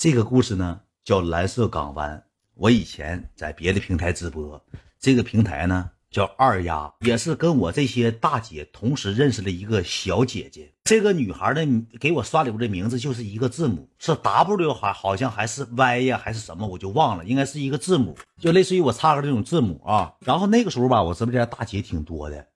这个故事呢叫蓝色港湾。我以前在别的平台直播，这个平台呢叫二丫，也是跟我这些大姐同时认识了一个小姐姐。这个女孩呢给我刷礼物的名字就是一个字母，是 W 还好像还是 Y 呀还是什么，我就忘了，应该是一个字母，就类似于我插个这种字母啊。然后那个时候吧，我直播间大姐挺多的，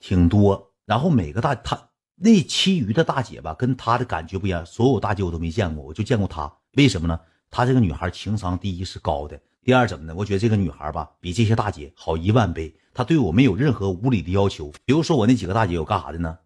挺多。然后每个大她那其余的大姐吧，跟她的感觉不一样，所有大姐我都没见过，我就见过她。为什么呢？她这个女孩情商第一是高的，第二怎么呢？我觉得这个女孩吧，比这些大姐好一万倍。她对我没有任何无理的要求。比如说我那几个大姐有干啥的呢？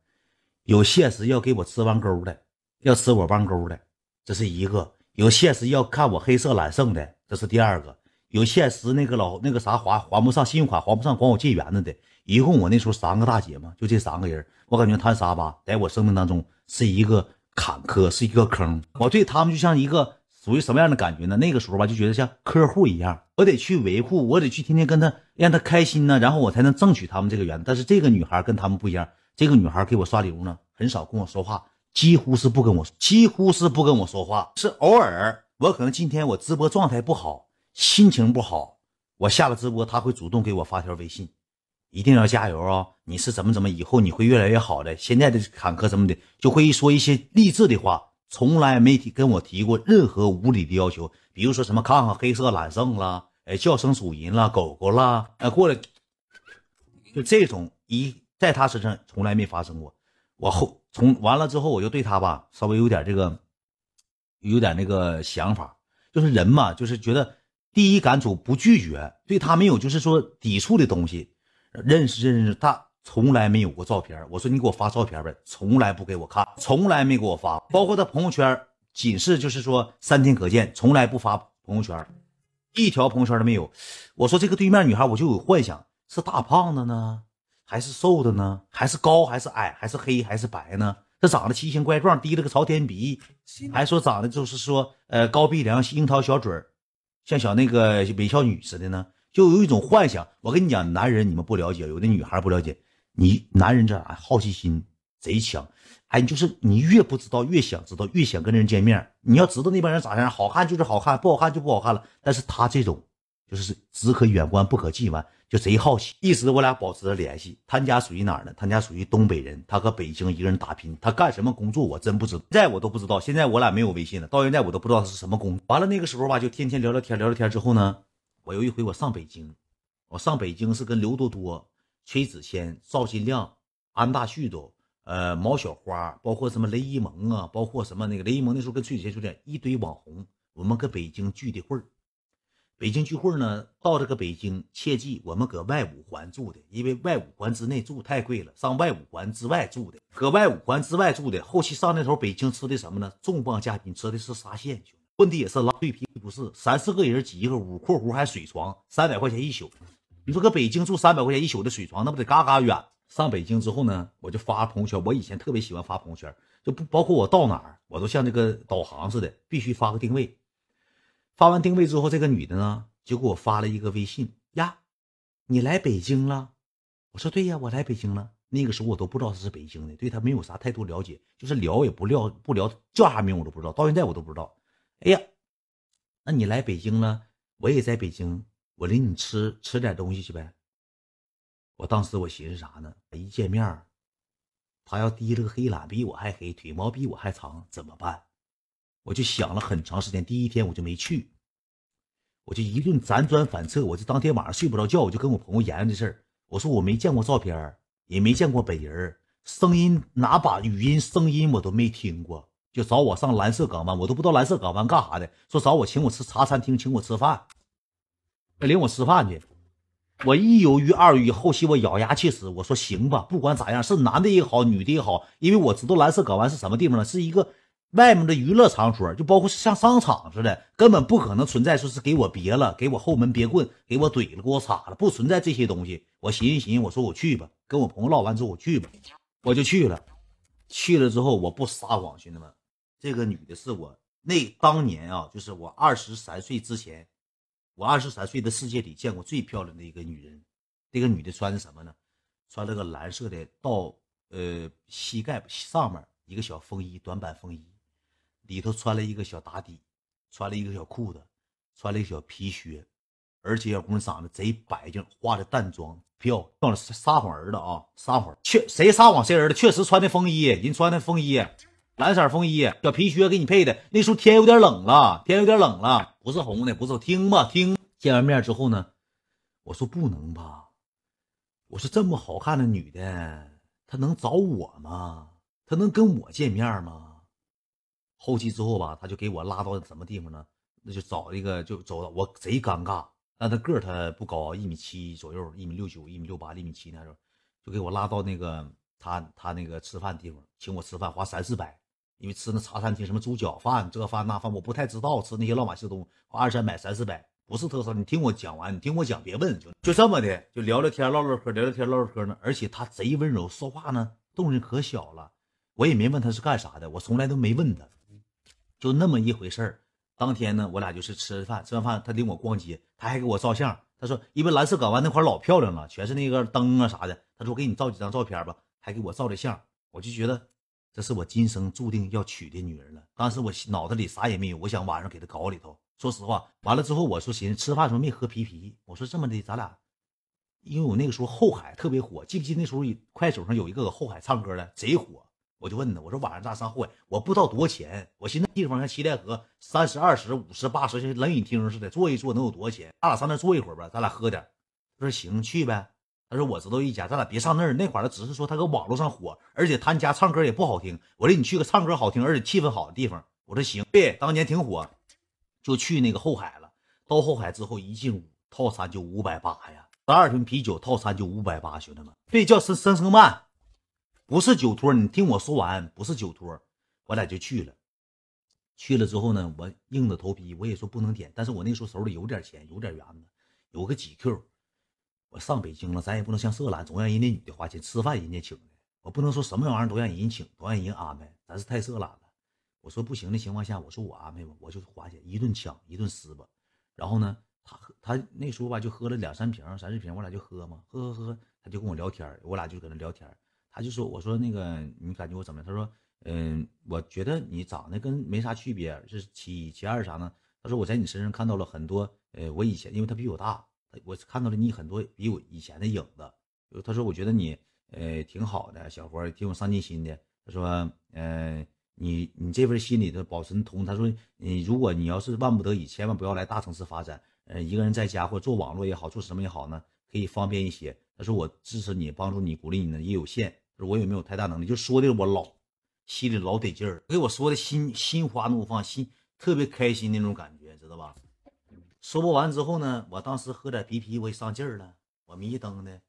有现实要给我吃弯钩的，要吃我弯钩的，这是一个；有现实要看我黑色揽胜的，这是第二个；有现实那个老那个啥还还不上信用卡还不上管我借圆子的，一共我那时候三个大姐嘛，就这三个人。我感觉谈沙吧，在我生命当中是一个坎坷，是一个坑。我对他们就像一个。属于什么样的感觉呢？那个时候吧，就觉得像客户一样，我得去维护，我得去天天跟他让他开心呢，然后我才能争取他们这个缘。但是这个女孩跟他们不一样，这个女孩给我刷礼物呢，很少跟我说话，几乎是不跟我，几乎是不跟我说话，是偶尔我可能今天我直播状态不好，心情不好，我下了直播，她会主动给我发条微信，一定要加油啊！你是怎么怎么，以后你会越来越好的。现在的坎坷什么的，就会说一些励志的话。从来没提跟我提过任何无理的要求，比如说什么看看黑色揽胜啦，哎叫声主人啦，狗狗啦，哎过来，就这种一在他身上从来没发生过。我后从完了之后，我就对他吧稍微有点这个，有点那个想法，就是人嘛，就是觉得第一感触不拒绝，对他没有就是说抵触的东西，认识认识他。从来没有过照片，我说你给我发照片呗，从来不给我看，从来没给我发，包括他朋友圈，仅是就是说三天可见，从来不发朋友圈，一条朋友圈都没有。我说这个对面女孩，我就有幻想，是大胖子呢，还是瘦的呢，还是高还是矮，还是黑还是白呢？这长得奇形怪状，低了个朝天鼻，还说长得就是说呃高鼻梁、樱桃小嘴像小那个美少女似的呢，就有一种幻想。我跟你讲，男人你们不了解，有的女孩不了解。你男人这好奇心贼强，哎，就是你越不知道越想知道，越想跟人见面。你要知道那帮人咋样，好看就是好看，不好看就不好看了。但是他这种就是只可远观不可近玩，就贼好奇。一直我俩保持着联系。他家属于哪儿呢？他家属于东北人，他搁北京一个人打拼。他干什么工作我真不知道，现在我都不知道。现在我俩没有微信了，到现在我都不知道他是什么工。完了那个时候吧，就天天聊聊天，聊聊天之后呢，我有一回我上北京，我上北京是跟刘多多。崔子谦、赵新亮、安大旭都，呃，毛小花，包括什么雷一萌啊，包括什么那个雷一萌那时候跟崔子谦有点一堆网红，我们搁北京聚的会儿。北京聚会呢，到这个北京，切记我们搁外五环住的，因为外五环之内住太贵了，上外五环之外住的，搁外五环之外住的。后期上那头北京吃的什么呢？重磅嘉宾吃的是沙县，混的也是拉对皮不是，三四个人挤一个屋，括弧还水床，三百块钱一宿。你说搁北京住三百块钱一宿的水床，那不得嘎嘎远？上北京之后呢，我就发朋友圈。我以前特别喜欢发朋友圈，就不包括我到哪儿，我都像这个导航似的，必须发个定位。发完定位之后，这个女的呢就给我发了一个微信呀，你来北京了？我说对呀，我来北京了。那个时候我都不知道她是北京的，对她没有啥太多了解，就是聊也不聊不聊叫啥名我都不知道，到现在我都不知道。哎呀，那你来北京了，我也在北京。我领你吃吃点东西去呗。我当时我寻思啥呢？一见面，他要提了个黑懒比我还黑，腿毛比我还长，怎么办？我就想了很长时间。第一天我就没去，我就一顿辗转反侧。我就当天晚上睡不着觉，我就跟我朋友研究这事儿。我说我没见过照片，也没见过本人，声音哪把语音声音我都没听过，就找我上蓝色港湾，我都不知道蓝色港湾干啥的。说找我请我吃茶餐厅，请我吃饭。领我吃饭去，我一犹豫二犹豫，后期我咬牙切齿，我说行吧，不管咋样，是男的也好，女的也好，因为我知道蓝色港湾是什么地方呢？是一个外面的娱乐场所，就包括像商场似的，根本不可能存在说是给我别了，给我后门别棍，给我怼了，给我插了，不存在这些东西。我寻思寻思，我说我去吧，跟我朋友唠完之后我去吧，我就去了。去了之后我不撒谎，兄弟们，这个女的是我那当年啊，就是我二十三岁之前。我二十三岁的世界里见过最漂亮的一个女人，这个女的穿的什么呢？穿了个蓝色的到呃膝盖上面一个小风衣，短版风衣，里头穿了一个小打底，穿了一个小裤子，穿了一个小皮靴，而且小姑娘长得贼白净，化的淡妆，漂亮。撒谎儿子啊，撒谎，确谁撒谎谁儿子，确实穿的风衣，人穿的风衣，蓝色风衣，小皮靴给你配的。那时候天有点冷了，天有点冷了，不是红的，不是。听吧，听。见完面之后呢，我说不能吧，我说这么好看的女的，她能找我吗？她能跟我见面吗？后期之后吧，他就给我拉到什么地方呢？那就找一个，就走到。我贼尴尬。但他个儿他不高，一米七左右，一米六九，一米六八，一米七那种，就给我拉到那个他他那个吃饭地方，请我吃饭，花三四百。因为吃那茶餐厅什么猪脚饭这饭那饭，我不太知道吃那些乱码七东，花二三百三四百不是特色。你听我讲完，你听我讲，别问，就就这么的，就聊聊天唠唠嗑，聊聊天唠唠嗑呢。而且他贼温柔，说话呢动静可小了。我也没问他是干啥的，我从来都没问他。就那么一回事儿，当天呢，我俩就是吃饭，吃完饭他领我逛街，他还给我照相。他说，因为蓝色港湾那块老漂亮了，全是那个灯啊啥的。他说，我给你照几张照片吧，还给我照的相。我就觉得，这是我今生注定要娶的女人了。当时我脑子里啥也没有，我想晚上给她搞里头。说实话，完了之后我说寻思吃饭时候没喝啤啤，我说这么的，咱俩，因为我那个时候后海特别火，记不记那时候快手上有一个后海唱歌的，贼火。我就问他，我说晚上咱上后海，我不知道多少钱。我寻思地方像七台河，三十、二十、五十、八十，像冷饮厅似的，坐一坐能有多少钱？咱俩上那坐一会儿吧，咱俩喝点。他说行，去呗。他说我知道一家，咱俩别上那儿。那块儿他只是说他搁网络上火，而且他家唱歌也不好听。我说你去个唱歌好听而且气氛好的地方。我说行，对，当年挺火，就去那个后海了。到后海之后一进屋，套餐就五百八呀，十二瓶啤酒套餐就五百八，兄弟们，对，叫生生生曼。不是酒托，你听我说完，不是酒托，我俩就去了。去了之后呢，我硬着头皮，我也说不能点，但是我那时候手里有点钱，有点元子，有个几 Q。我上北京了，咱也不能像色懒，总让人家女的花钱吃饭，人家请的，我不能说什么玩意儿都让人家请，都让人家安排，咱是太色懒了。我说不行的情况下，我说我安排吧，我就花钱，一顿抢，一顿撕吧。然后呢，他喝他那时候吧，就喝了两三瓶、三四瓶，我俩就喝嘛，喝喝喝，他就跟我聊天，我俩就搁那聊天。他就说：“我说那个，你感觉我怎么样？”他说：“嗯，我觉得你长得跟没啥区别。是其一，其二啥呢？”他说：“我在你身上看到了很多，呃，我以前因为他比我大，我看到了你很多比我以前的影子。”他说：“我觉得你，呃，挺好的，小伙挺有上进心的。”他说：“嗯，你你这份心里头保存通。”他说：“你如果你要是万不得已，千万不要来大城市发展。呃，一个人在家或做网络也好，做什么也好呢，可以方便一些。”他说：“我支持你，帮助你，鼓励你呢，也有限。”我也没有太大能力，就说的我老心里老得劲儿，给我说的心心花怒放，心特别开心那种感觉，知道吧？说不完之后呢，我当时喝点啤啤，我也上劲儿了，我迷瞪的，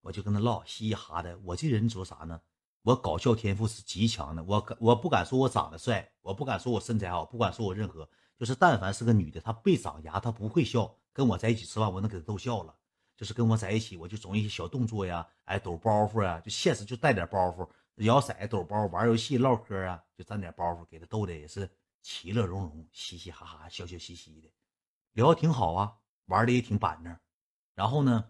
我就跟他唠，嘻嘻哈的。我这人说啥呢？我搞笑天赋是极强的，我我不敢说我长得帅，我不敢说我身材好，不敢说我任何，就是但凡是个女的，她被长牙，她不会笑，跟我在一起吃饭，我能给她逗笑了。就是跟我在一起，我就总一些小动作呀，哎，抖包袱啊，就现实就带点包袱，摇骰抖包，玩游戏唠嗑啊，就沾点包袱，给她逗的也是其乐融融，嘻嘻哈哈，笑笑嘻嘻的，聊的挺好啊，玩的也挺板正。然后呢，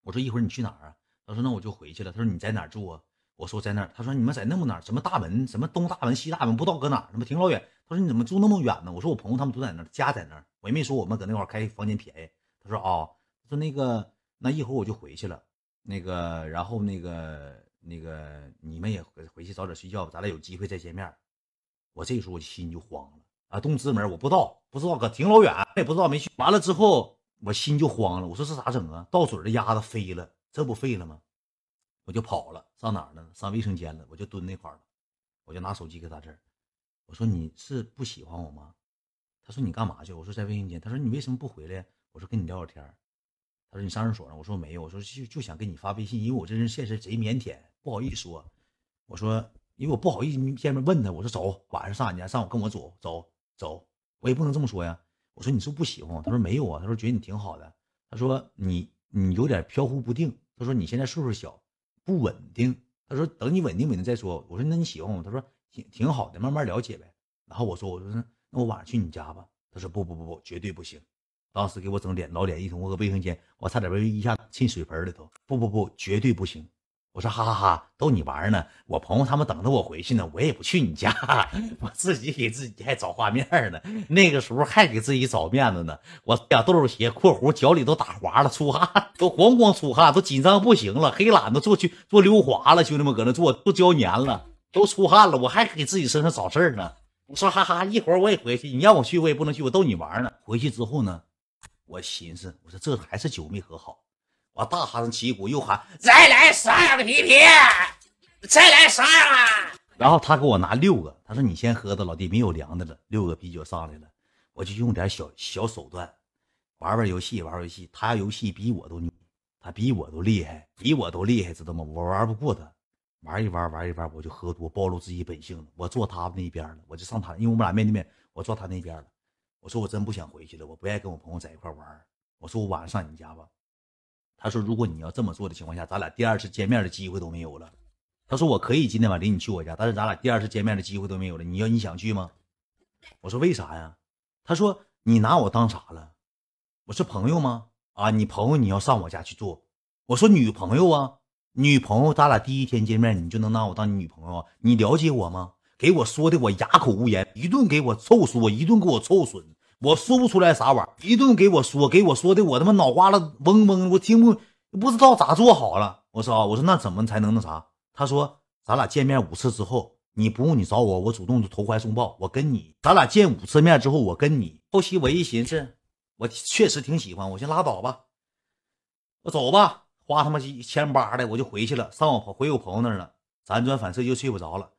我说一会儿你去哪儿啊？他说那我就回去了。他说你在哪儿住啊？我说在那。他说你们在那么哪儿？什么大门？什么东大门、西大门？不知道搁哪儿？他妈挺老远。他说你怎么住那么远呢？我说我朋友他们都在那，家在那。我也没说我们搁那块开房间便宜。他说啊。说那个，那一会儿我就回去了。那个，然后那个，那个，你们也回回去早点睡觉吧，咱俩有机会再见面。我这时候我心就慌了啊！东直门我不知道，不知道搁挺老远，也不知道没去。完了之后，我心就慌了。我说这咋整啊？到嘴的鸭子飞了，这不废了吗？我就跑了，上哪儿了？上卫生间了。我就蹲那块了，我就拿手机给他这。我说你是不喜欢我吗？他说你干嘛去？我说在卫生间。他说你为什么不回来？我说跟你聊聊天。他说你上厕所呢？我说没有。我说就就想跟你发微信，因为我这人现实贼腼腆，不好意思说。我说因为我不好意思见面问他。我说走，晚上上俺家，上午跟我走走走。我也不能这么说呀。我说你是不是不喜欢我？他说没有啊。他说觉得你挺好的。他说你你有点飘忽不定。他说你现在岁数小，不稳定。他说等你稳定稳定再说。我说那你喜欢我？他说挺挺好的，慢慢了解呗。然后我说我说那我晚上去你家吧。他说不不不不，绝对不行。当时给我整脸老脸一通，我搁卫生间，我差点被一下浸水盆里头。不不不，绝对不行！我说哈哈哈，逗你玩呢。我朋友他们等着我回去呢，我也不去你家，我自己给自己还找画面呢。那个时候还给自己找面子呢。我俩豆豆鞋（括弧脚里都打滑了，出汗都咣咣出汗，都紧张不行了，黑懒子坐去坐溜滑了，兄弟们搁那坐都胶粘了，都出汗了，我还给自己身上找事儿呢。我说哈哈，一会儿我也回去，你让我去我也不能去，我逗你玩呢。回去之后呢，我寻思，我说这还是酒没喝好。我大哈子起鼓，又喊再来十二个啤啤，再来十二个。然后他给我拿六个，他说你先喝的，老弟没有凉的了。六个啤酒上来了，我就用点小小手段，玩玩游戏，玩游戏。他游戏比我都牛，他比我都厉害，比我都厉害，知道吗？我玩不过他，玩一玩，玩一玩，我就喝多，暴露自己本性了。我坐他那边了，我就上他，因为我们俩面对面，我坐他那边了。我说我真不想回去了，我不爱跟我朋友在一块玩。我说我晚上上你家吧。他说：“如果你要这么做的情况下，咱俩第二次见面的机会都没有了。”他说：“我可以今天晚领你去我家，但是咱俩第二次见面的机会都没有了。你要你想去吗？”我说：“为啥呀？”他说：“你拿我当啥了？我是朋友吗？啊，你朋友你要上我家去做？我说女朋友啊，女朋友，咱俩第一天见面你就能拿我当你女朋友？你了解我吗？给我说的我哑口无言，一顿给我臭说，一顿给我臭损。”我说不出来啥玩意儿，一顿给我说，给我说的我他妈脑瓜子嗡嗡，我听不不知道咋做好了。我说啊，我说那怎么才能那啥？他说咱俩见面五次之后，你不用你找我，我主动投怀送抱，我跟你，咱俩见五次面之后，我跟你。后期我一寻思，我确实挺喜欢，我先拉倒吧，我走吧，花他妈一千八的我就回去了，上我回我朋友那儿了，辗转反侧又睡不着了。